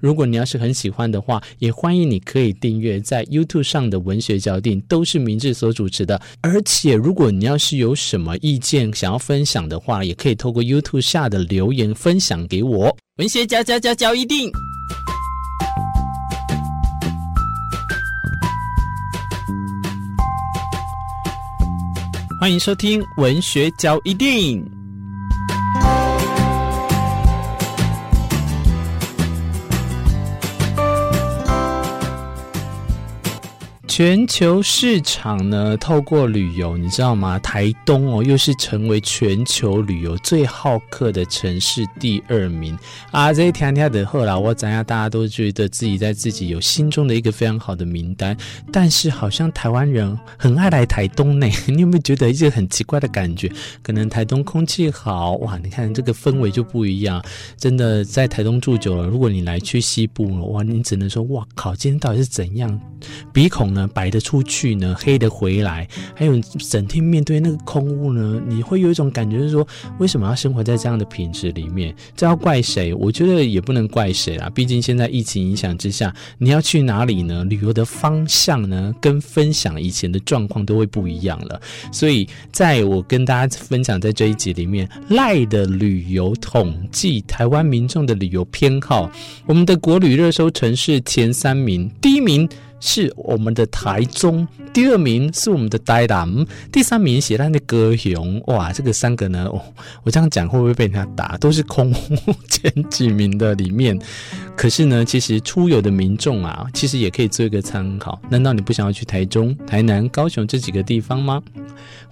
如果你要是很喜欢的话，也欢迎你可以订阅在 YouTube 上的文学焦点，都是明智所主持的。而且，如果你要是有什么意见想要分享的话，也可以透过 YouTube 下的留言分享给我。文学交交交交一定！欢迎收听文学交一定。全球市场呢，透过旅游，你知道吗？台东哦，又是成为全球旅游最好客的城市第二名啊！这一天天的后来，我怎样？大家都觉得自己在自己有心中的一个非常好的名单，但是好像台湾人很爱来台东呢。你有没有觉得一个很奇怪的感觉？可能台东空气好哇，你看这个氛围就不一样。真的在台东住久了，如果你来去西部了，哇，你只能说哇靠，今天到底是怎样？鼻孔呢？白的出去呢，黑的回来，还有整天面对那个空屋呢，你会有一种感觉，就是说，为什么要生活在这样的品质里面？这要怪谁？我觉得也不能怪谁啦。毕竟现在疫情影响之下，你要去哪里呢？旅游的方向呢，跟分享以前的状况都会不一样了。所以，在我跟大家分享在这一集里面，赖的旅游统计，台湾民众的旅游偏好，我们的国旅热搜城市前三名，第一名。是我们的台中，第二名是我们的台南，第三名写在那高雄。哇，这个三个呢，哦、我这样讲会不会被人家打？都是空前几名的里面。可是呢，其实出游的民众啊，其实也可以做一个参考。难道你不想要去台中、台南、高雄这几个地方吗？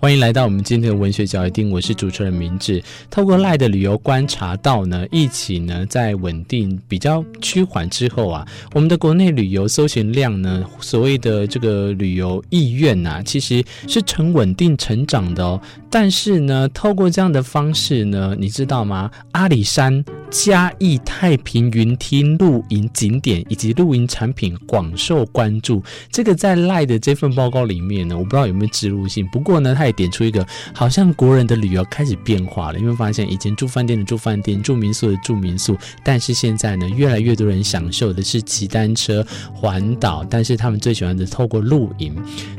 欢迎来到我们今天的文学角一定，我是主持人明志。透过赖的旅游观察到呢，疫情呢在稳定比较趋缓之后啊，我们的国内旅游搜寻量呢，所谓的这个旅游意愿呐，其实是呈稳定成长的哦。但是呢，透过这样的方式呢，你知道吗？阿里山、嘉义、太平云梯露营景点以及露营产品广受关注。这个在赖的这份报告里面呢，我不知道有没有植入性。不过呢，他也点出一个，好像国人的旅游开始变化了。因为发现以前住饭店的住饭店，住民宿的住民宿，但是现在呢，越来越多人享受的是骑单车环岛，但是他们最喜欢的透过露营。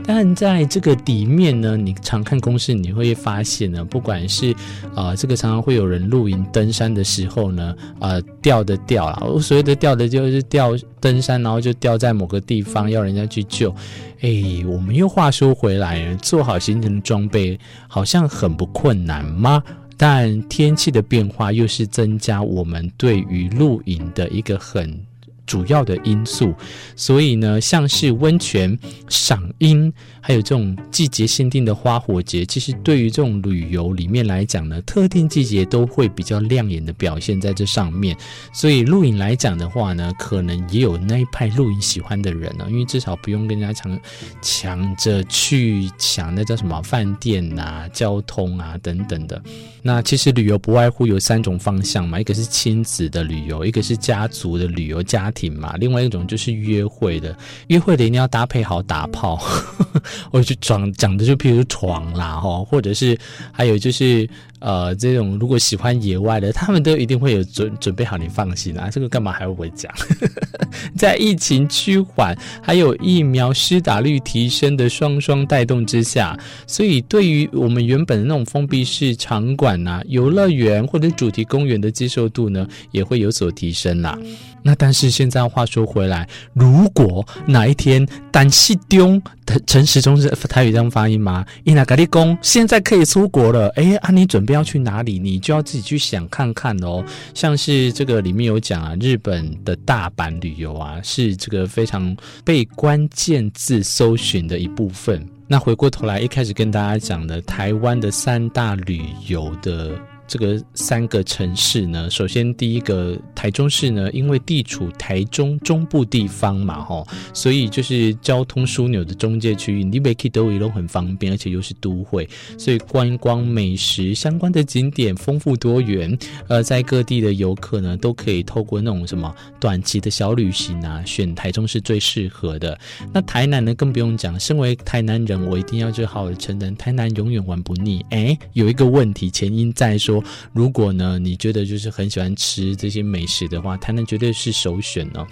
但在这个里面呢，你常看公式，你会。发现呢，不管是啊、呃，这个常常会有人露营登山的时候呢，呃，掉的掉了，我所谓的掉的就是掉登山，然后就掉在某个地方，要人家去救。哎，我们又话说回来，做好行程的装备好像很不困难吗？但天气的变化又是增加我们对于露营的一个很。主要的因素，所以呢，像是温泉、赏樱，还有这种季节限定的花火节，其实对于这种旅游里面来讲呢，特定季节都会比较亮眼的表现在这上面。所以露营来讲的话呢，可能也有那一派露营喜欢的人呢，因为至少不用跟人家抢抢着去抢那叫什么饭店啊、交通啊等等的。那其实旅游不外乎有三种方向嘛，一个是亲子的旅游，一个是家族的旅游，家庭嘛，另外一种就是约会的，约会的一定要搭配好打炮，我就讲讲的就譬如床啦，哈，或者是还有就是。呃，这种如果喜欢野外的，他们都一定会有准准备好，你放心啊。这个干嘛还要我讲？在疫情趋缓，还有疫苗施打率提升的双双带动之下，所以对于我们原本的那种封闭式场馆呐、啊、游乐园或者主题公园的接受度呢，也会有所提升啦。那但是现在话说回来，如果哪一天单西丢陈时中是台语这样发音吗？伊那咖喱公现在可以出国了，哎，啊，你准备要去哪里？你就要自己去想看看哦。像是这个里面有讲啊，日本的大阪旅游啊，是这个非常被关键字搜寻的一部分。那回过头来，一开始跟大家讲的台湾的三大旅游的。这个三个城市呢，首先第一个台中市呢，因为地处台中中部地方嘛，吼，所以就是交通枢纽的中介区域，你每去都一路很方便，而且又是都会，所以观光美食相关的景点丰富多元，呃，在各地的游客呢，都可以透过那种什么短期的小旅行啊，选台中是最适合的。那台南呢，更不用讲，身为台南人，我一定要就好好的承认，台南永远玩不腻。哎，有一个问题，前因在说。如果呢你觉得就是很喜欢吃这些美食的话，台南绝对是首选呢。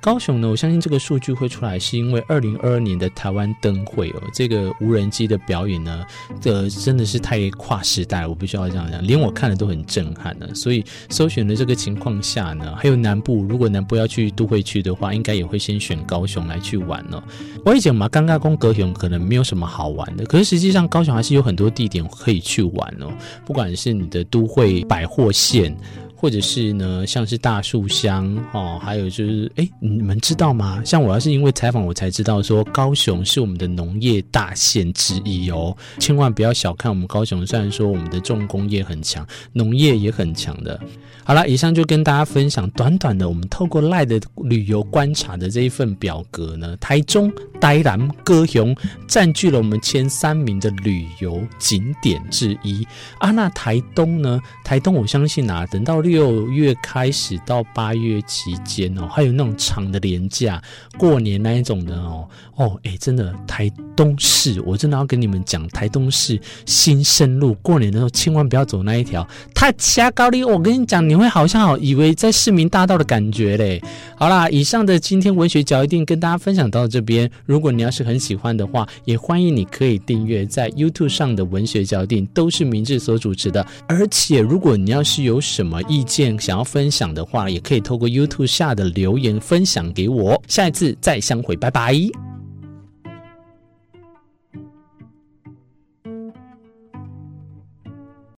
高雄呢，我相信这个数据会出来，是因为二零二二年的台湾灯会哦，这个无人机的表演呢，这真的是太跨时代了，我必须要这样讲，连我看了都很震撼呢。所以搜选的这个情况下呢，还有南部，如果南部要去都会区的话，应该也会先选高雄来去玩哦。我以前嘛，刚刚讲高雄可能没有什么好玩的，可是实际上高雄还是有很多地点可以去玩哦，不管是你的都会百货线。或者是呢，像是大树乡哦，还有就是，哎，你们知道吗？像我要是因为采访，我才知道说，高雄是我们的农业大县之一哦，千万不要小看我们高雄。虽然说我们的重工业很强，农业也很强的。好了，以上就跟大家分享短短的，我们透过赖的旅游观察的这一份表格呢，台中、台南、高雄占据了我们前三名的旅游景点之一啊。那台东呢？台东我相信啊，等到。六月开始到八月期间哦，还有那种长的年假、过年那一种的哦哦，哎，真的台东市，我真的要跟你们讲，台东市新生路过年的时候千万不要走那一条，太掐高丽，我跟你讲，你会好像好以为在市民大道的感觉嘞。好啦，以上的今天文学角一定跟大家分享到这边，如果你要是很喜欢的话，也欢迎你可以订阅在 YouTube 上的文学脚印，都是明智所主持的，而且如果你要是有什么意。意见想要分享的话，也可以透过 YouTube 下的留言分享给我。下一次再相会，拜拜。